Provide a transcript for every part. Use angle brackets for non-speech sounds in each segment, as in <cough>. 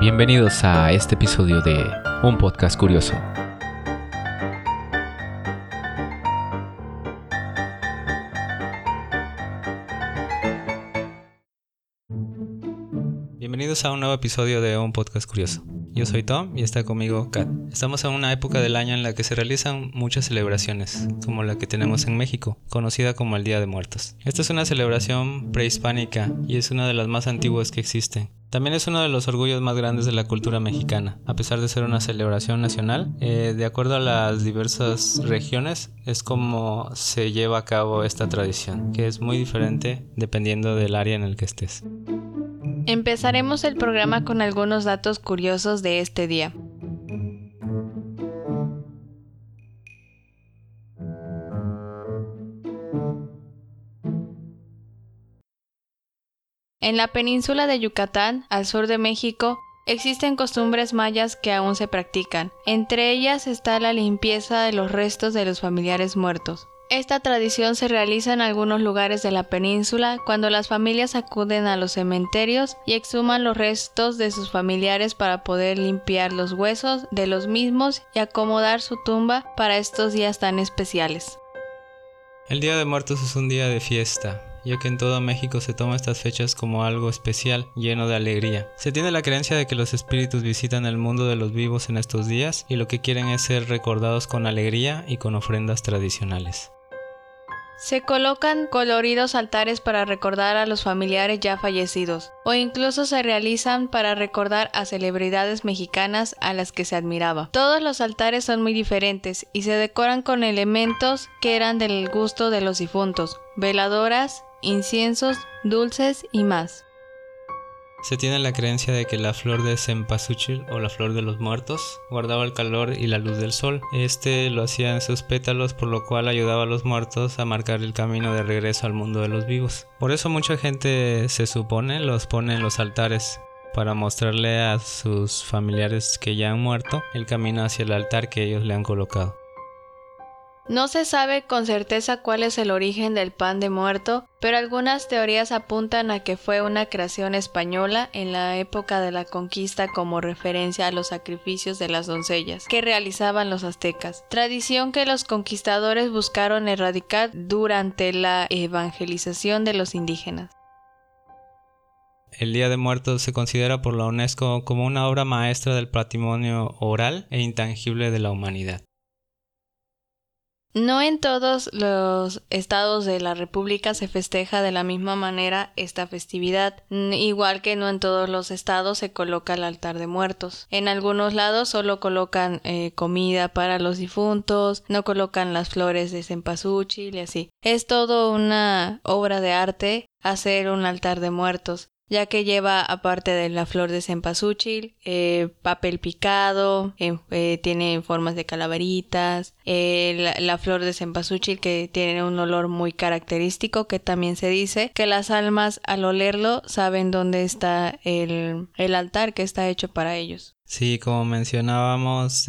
Bienvenidos a este episodio de Un Podcast Curioso. Bienvenidos a un nuevo episodio de Un Podcast Curioso. Yo soy Tom y está conmigo Kat. Estamos en una época del año en la que se realizan muchas celebraciones, como la que tenemos en México, conocida como el Día de Muertos. Esta es una celebración prehispánica y es una de las más antiguas que existen. También es uno de los orgullos más grandes de la cultura mexicana, a pesar de ser una celebración nacional. Eh, de acuerdo a las diversas regiones, es como se lleva a cabo esta tradición, que es muy diferente dependiendo del área en el que estés. Empezaremos el programa con algunos datos curiosos de este día. En la península de Yucatán, al sur de México, existen costumbres mayas que aún se practican. Entre ellas está la limpieza de los restos de los familiares muertos. Esta tradición se realiza en algunos lugares de la península cuando las familias acuden a los cementerios y exhuman los restos de sus familiares para poder limpiar los huesos de los mismos y acomodar su tumba para estos días tan especiales. El Día de Muertos es un día de fiesta, ya que en todo México se toma estas fechas como algo especial, lleno de alegría. Se tiene la creencia de que los espíritus visitan el mundo de los vivos en estos días y lo que quieren es ser recordados con alegría y con ofrendas tradicionales. Se colocan coloridos altares para recordar a los familiares ya fallecidos, o incluso se realizan para recordar a celebridades mexicanas a las que se admiraba. Todos los altares son muy diferentes y se decoran con elementos que eran del gusto de los difuntos, veladoras, inciensos, dulces y más. Se tiene la creencia de que la flor de cempasúchil o la flor de los muertos guardaba el calor y la luz del sol. Este lo hacía en sus pétalos, por lo cual ayudaba a los muertos a marcar el camino de regreso al mundo de los vivos. Por eso mucha gente se supone los pone en los altares para mostrarle a sus familiares que ya han muerto el camino hacia el altar que ellos le han colocado. No se sabe con certeza cuál es el origen del pan de muerto, pero algunas teorías apuntan a que fue una creación española en la época de la conquista como referencia a los sacrificios de las doncellas que realizaban los aztecas, tradición que los conquistadores buscaron erradicar durante la evangelización de los indígenas. El Día de Muertos se considera por la UNESCO como una obra maestra del patrimonio oral e intangible de la humanidad. No en todos los estados de la República se festeja de la misma manera esta festividad, igual que no en todos los estados se coloca el altar de muertos. En algunos lados solo colocan eh, comida para los difuntos, no colocan las flores de cempasúchil y así. Es todo una obra de arte hacer un altar de muertos ya que lleva, aparte de la flor de cempasúchil, eh, papel picado, eh, tiene formas de calaveritas, eh, la, flor de cempasúchil que tiene un olor muy característico, que también se dice que las almas al olerlo saben dónde está el, el altar que está hecho para ellos. Sí, como mencionábamos,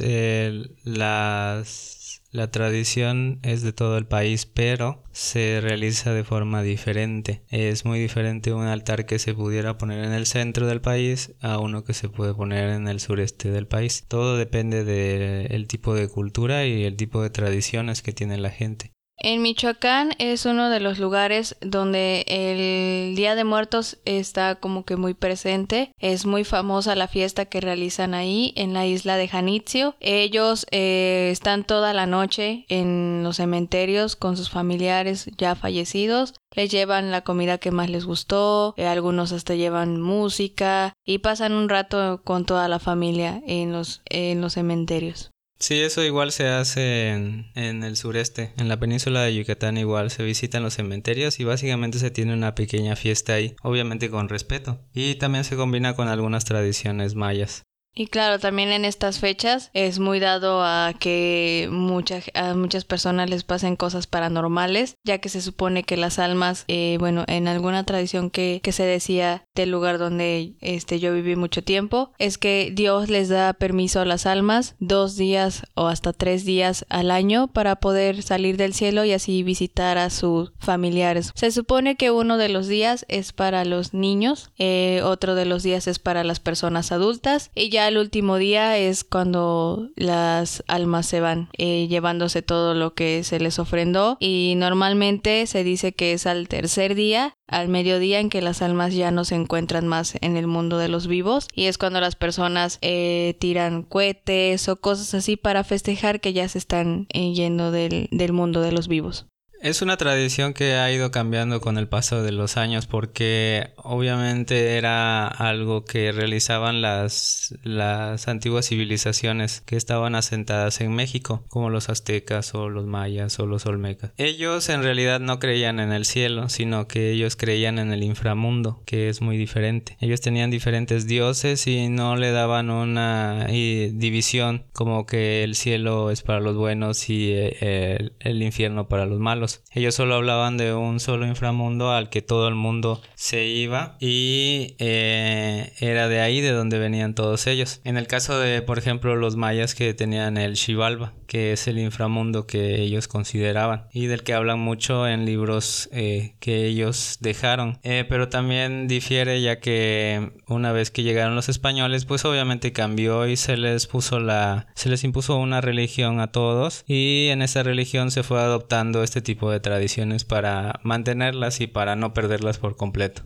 las la tradición es de todo el país, pero se realiza de forma diferente. Es muy diferente un altar que se pudiera poner en el centro del país a uno que se puede poner en el sureste del país. Todo depende del tipo de cultura y el tipo de tradiciones que tiene la gente. En Michoacán es uno de los lugares donde el Día de Muertos está como que muy presente. Es muy famosa la fiesta que realizan ahí en la isla de Janitzio. Ellos eh, están toda la noche en los cementerios con sus familiares ya fallecidos. Les llevan la comida que más les gustó, eh, algunos hasta llevan música y pasan un rato con toda la familia en los, en los cementerios. Sí, eso igual se hace en, en, el sureste. En la península de Yucatán igual se visitan los cementerios y básicamente se tiene una pequeña fiesta ahí, obviamente con respeto. Y también se combina con algunas tradiciones mayas. Y claro, también en estas fechas es muy dado a que mucha, a muchas personas les pasen cosas paranormales, ya que se supone que las almas, eh, bueno, en alguna tradición que, que, se decía del lugar donde este, yo viví mucho tiempo, es que Dios les da permiso a las almas dos días o hasta tres días al año para poder salir del cielo y así visitar a sus familiares. Se supone que uno de los días es para los niños, eh, otro de los días es para las personas adultas y ya el último día es cuando las almas se van eh, llevándose todo lo que se les ofrendó y normalmente se dice que es al tercer día al mediodía en que las almas ya no se encuentran más en el mundo de los vivos y es cuando las personas eh, tiran cohetes o cosas así para festejar que ya se están eh, yendo del, del mundo de los vivos. Es una tradición que ha ido cambiando con el paso de los años porque obviamente era algo que realizaban las, las antiguas civilizaciones que estaban asentadas en México, como los aztecas o los mayas o los olmecas. Ellos en realidad no creían en el cielo, sino que ellos creían en el inframundo, que es muy diferente. Ellos tenían diferentes dioses y no le daban una división como que el cielo es para los buenos y eh, el infierno para los malos ellos solo hablaban de un solo inframundo al que todo el mundo se iba y eh, era de ahí de donde venían todos ellos. En el caso de, por ejemplo, los mayas que tenían el Xibalba, que es el inframundo que ellos consideraban y del que hablan mucho en libros eh, que ellos dejaron. Eh, pero también difiere ya que una vez que llegaron los españoles, pues obviamente cambió y se les puso la, se les impuso una religión a todos y en esa religión se fue adoptando este tipo de tradiciones para mantenerlas y para no perderlas por completo.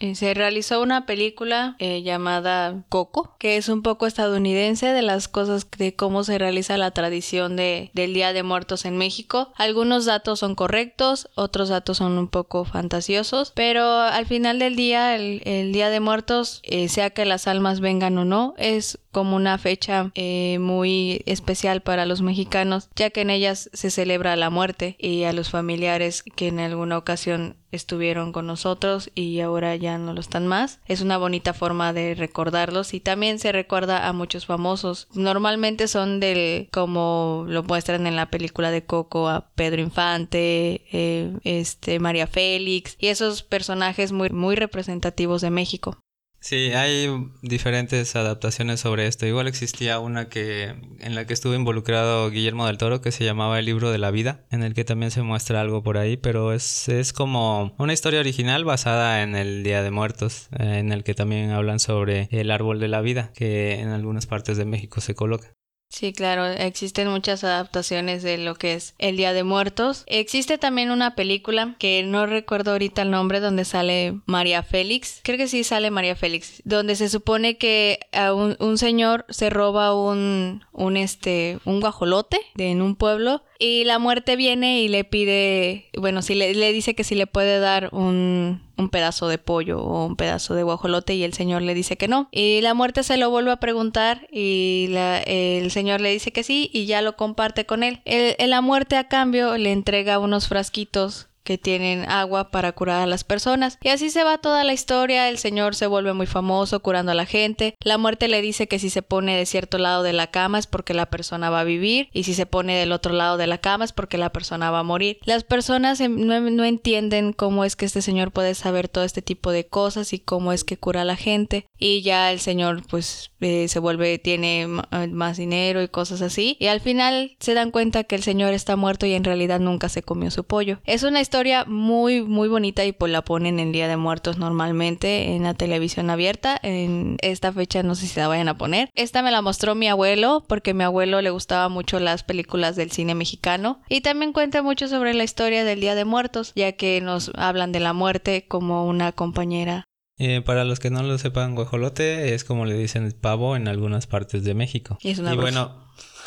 Eh, se realizó una película eh, llamada Coco, que es un poco estadounidense de las cosas de cómo se realiza la tradición de, del Día de Muertos en México. Algunos datos son correctos, otros datos son un poco fantasiosos, pero al final del día, el, Día de Muertos, eh, sea que las almas vengan o no, es como una fecha muy especial para los mexicanos, ya que en ellas se celebra la muerte y a los familiares que en alguna ocasión estuvieron con nosotros y ahora ya no lo están más. Es una bonita forma de recordarlos y también se recuerda a muchos famosos. Normalmente son del, como lo muestran en la película de Coco, a Pedro Infante, eh, este, María Félix y esos personajes muy, muy representativos de México. Sí, hay diferentes adaptaciones sobre esto. Igual existía una que en la que estuvo involucrado Guillermo del Toro que se llamaba El libro de la vida, en el que también se muestra algo por ahí, pero es, es como una historia original basada en el Día de Muertos, eh, en el que también hablan sobre el árbol de la vida, que en algunas partes de México se coloca. Sí, claro, existen muchas adaptaciones de lo que es El Día de Muertos. Existe también una película que no recuerdo ahorita el nombre donde sale María Félix. Creo que sí sale María Félix, donde se supone que a un, un señor se roba un, un este, un guajolote de, en un pueblo y la muerte viene y le pide, bueno, si le, dice que si le puede dar un, un pedazo de pollo o un pedazo de guajolote y el señor le dice que no. Y la muerte se lo vuelve a preguntar y la, el señor le dice que sí y ya lo comparte con él. El, la muerte a cambio le entrega unos frasquitos que tienen agua para curar a las personas. Y así se va toda la historia, el señor se vuelve muy famoso curando a la gente, la muerte le dice que si se pone de cierto lado de la cama es porque la persona va a vivir y si se pone del otro lado de la cama es porque la persona va a morir. Las personas no, entienden cómo es que este señor puede saber todo este tipo de cosas y cómo es que cura a la gente y ya el señor pues eh, se vuelve, tiene eh, más dinero y cosas así y al final se dan cuenta que el señor está muerto y en realidad nunca se comió su pollo. Es una historia historia muy, muy bonita y pues la ponen en Día de Muertos normalmente en la televisión abierta. En esta fecha no sé si la vayan a poner. Esta me la mostró mi abuelo porque a mi abuelo le gustaba mucho las películas del cine mexicano y también cuenta mucho sobre la historia del Día de Muertos, ya que nos hablan de la muerte como una compañera eh, para los que no lo sepan, guajolote es como le dicen pavo en algunas partes de México. Y, y bueno,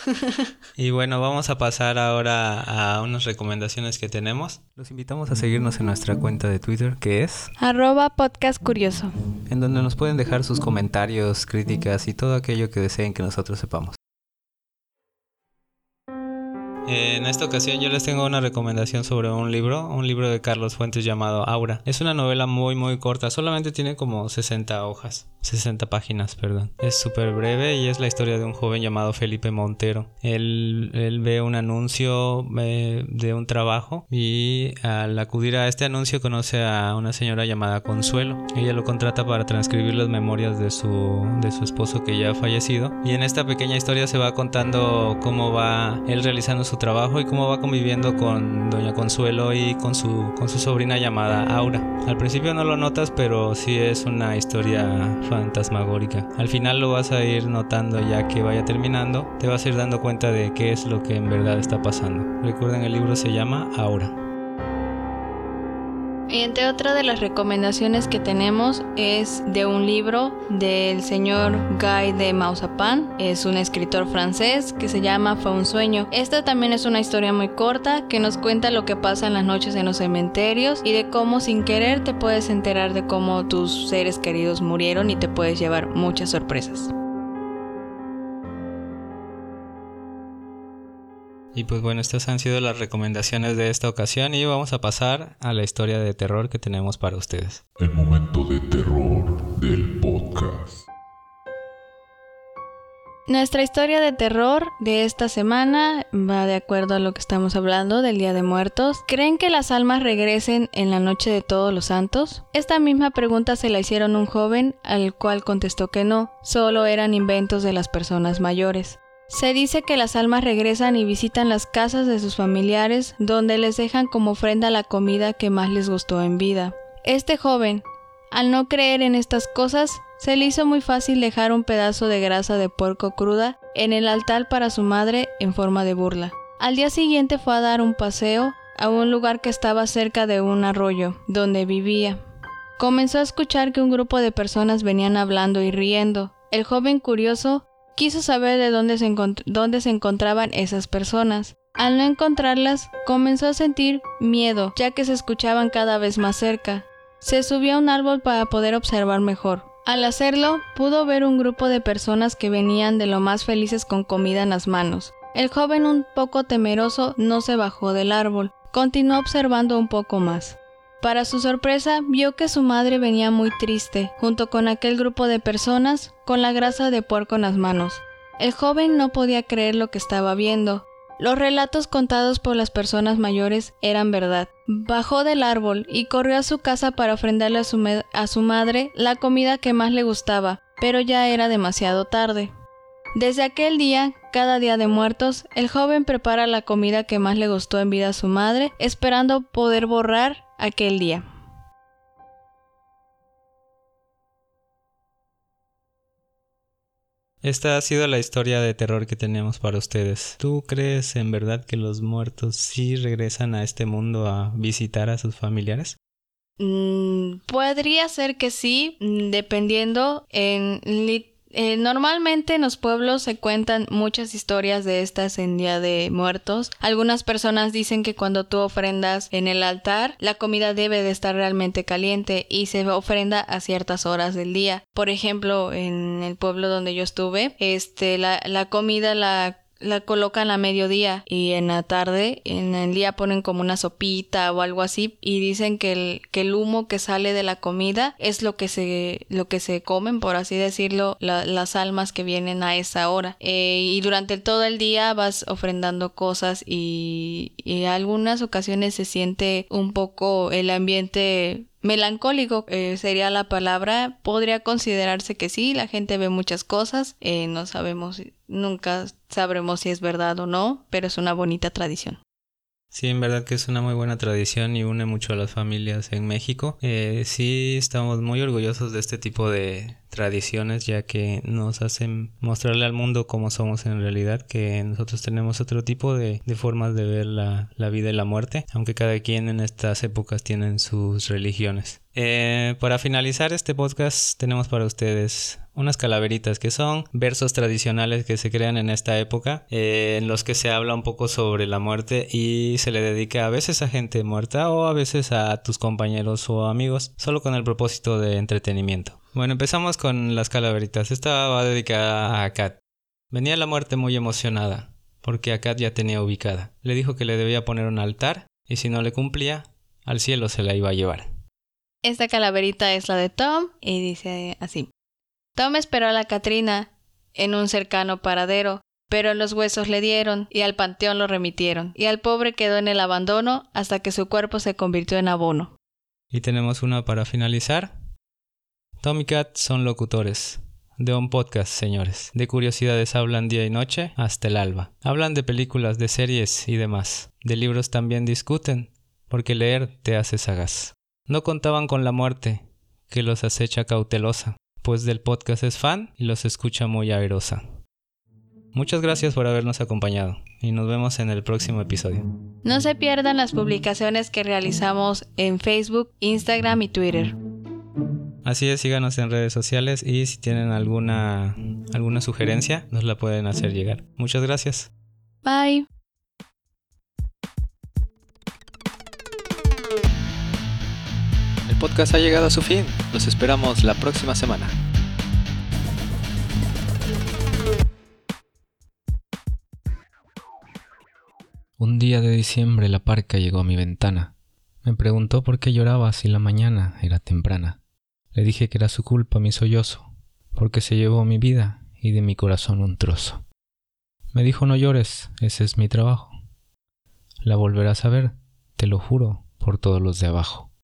<laughs> y bueno, vamos a pasar ahora a unas recomendaciones que tenemos. Los invitamos a seguirnos en nuestra cuenta de Twitter, que es arroba podcast curioso, en donde nos pueden dejar sus comentarios, críticas y todo aquello que deseen que nosotros sepamos. En esta ocasión yo les tengo una recomendación sobre un libro, un libro de Carlos Fuentes llamado Aura. Es una novela muy muy corta, solamente tiene como 60 hojas, 60 páginas, perdón. Es súper breve y es la historia de un joven llamado Felipe Montero. Él, él ve un anuncio eh, de un trabajo y al acudir a este anuncio conoce a una señora llamada Consuelo. Ella lo contrata para transcribir las memorias de su, de su esposo que ya ha fallecido y en esta pequeña historia se va contando cómo va él realizando su trabajo y cómo va conviviendo con Doña Consuelo y con su, con su sobrina llamada Aura. Al principio no lo notas, pero sí es una historia fantasmagórica. Al final lo vas a ir notando ya que vaya terminando, te vas a ir dando cuenta de qué es lo que en verdad está pasando. Recuerden, el libro se llama Aura. Y entre otra de las recomendaciones que tenemos es de un libro del señor Guy de Mausapan, es un escritor francés que se llama Fue un sueño. Esta también es una historia muy corta que nos cuenta lo que pasa en las noches en los cementerios y de cómo sin querer te puedes enterar de cómo tus seres queridos murieron y te puedes llevar muchas sorpresas. Y pues bueno, estas han sido las recomendaciones de esta ocasión y vamos a pasar a la historia de terror que tenemos para ustedes. El momento de terror del podcast. Nuestra historia de terror de esta semana va de acuerdo a lo que estamos hablando del Día de Muertos. ¿Creen que las almas regresen en la noche de todos los santos? Esta misma pregunta se la hicieron un joven, al cual contestó que no, solo eran inventos de las personas mayores. Se dice que las almas regresan y visitan las casas de sus familiares donde les dejan como ofrenda la comida que más les gustó en vida. Este joven, al no creer en estas cosas, se le hizo muy fácil dejar un pedazo de grasa de puerco cruda en el altar para su madre en forma de burla. Al día siguiente fue a dar un paseo a un lugar que estaba cerca de un arroyo donde vivía. Comenzó a escuchar que un grupo de personas venían hablando y riendo. El joven curioso quiso saber de dónde se, dónde se encontraban esas personas. Al no encontrarlas, comenzó a sentir miedo, ya que se escuchaban cada vez más cerca. Se subió a un árbol para poder observar mejor. Al hacerlo, pudo ver un grupo de personas que venían de lo más felices con comida en las manos. El joven, un poco temeroso, no se bajó del árbol. Continuó observando un poco más. Para su sorpresa, vio que su madre venía muy triste, junto con aquel grupo de personas, con la grasa de puerco en las manos. El joven no podía creer lo que estaba viendo. Los relatos contados por las personas mayores eran verdad. Bajó del árbol y corrió a su casa para ofrendarle a su, a su madre la comida que más le gustaba, pero ya era demasiado tarde. Desde aquel día, cada día de muertos, el joven prepara la comida que más le gustó en vida a su madre, esperando poder borrar aquel día. Esta ha sido la historia de terror que tenemos para ustedes. ¿Tú crees en verdad que los muertos sí regresan a este mundo a visitar a sus familiares? Mm, podría ser que sí, dependiendo en eh, normalmente en los pueblos se cuentan muchas historias de estas en Día de Muertos. Algunas personas dicen que cuando tú ofrendas en el altar, la comida debe de estar realmente caliente y se ofrenda a ciertas horas del día. Por ejemplo, en el pueblo donde yo estuve, este, la, la comida la la colocan a mediodía y en la tarde, en el día ponen como una sopita o algo así y dicen que el, que el humo que sale de la comida es lo que se, lo que se comen, por así decirlo, las almas que vienen a esa hora. Eh, y durante todo el día vas ofrendando cosas y, y algunas ocasiones se siente un poco el ambiente melancólico eh, sería la palabra. Podría considerarse que sí, la gente ve muchas cosas, eh, no sabemos, nunca sabremos si es verdad o no, pero es una bonita tradición. Sí, en verdad que es una muy buena tradición y une mucho a las familias en México. Eh, sí, estamos muy orgullosos de este tipo de tradiciones ya que nos hacen mostrarle al mundo cómo somos en realidad, que nosotros tenemos otro tipo de, formas de ver la, la, vida y la muerte, aunque cada quien en estas épocas tienen sus religiones. Eh, para finalizar este podcast tenemos para ustedes unas calaveritas que son versos tradicionales que se crean en esta época eh, en los que se habla un poco sobre la muerte y se le dedica a veces a gente muerta o a veces a tus compañeros o amigos solo con el propósito de entretenimiento. Bueno, empezamos con las calaveritas. Esta va dedicada a Kat. Venía la muerte muy emocionada porque a Kat ya tenía ubicada. Le dijo que le debía poner un altar y si no le cumplía, al cielo se la iba a llevar. Esta calaverita es la de Tom y dice así. Tom esperó a la Catrina en un cercano paradero, pero los huesos le dieron y al panteón lo remitieron, y al pobre quedó en el abandono hasta que su cuerpo se convirtió en abono. Y tenemos una para finalizar. Tom y Kat son locutores. De un podcast, señores. De curiosidades hablan día y noche hasta el alba. Hablan de películas, de series y demás. De libros también discuten, porque leer te hace sagaz. No contaban con la muerte, que los acecha cautelosa, pues del podcast es fan y los escucha muy airosa. Muchas gracias por habernos acompañado y nos vemos en el próximo episodio. No se pierdan las publicaciones que realizamos en Facebook, Instagram y Twitter. Así es, síganos en redes sociales y si tienen alguna alguna sugerencia nos la pueden hacer llegar. Muchas gracias. Bye. Ha llegado a su fin. Los esperamos la próxima semana. Un día de diciembre la parca llegó a mi ventana. Me preguntó por qué lloraba si la mañana era temprana. Le dije que era su culpa mi sollozo, porque se llevó mi vida y de mi corazón un trozo. Me dijo no llores, ese es mi trabajo. La volverás a ver, te lo juro, por todos los de abajo.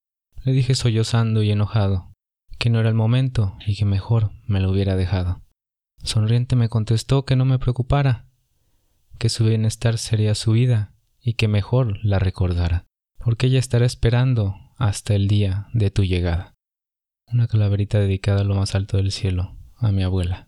Le dije sollozando y enojado, que no era el momento y que mejor me lo hubiera dejado. Sonriente me contestó que no me preocupara, que su bienestar sería su vida y que mejor la recordara, porque ella estará esperando hasta el día de tu llegada. Una calaverita dedicada a lo más alto del cielo, a mi abuela.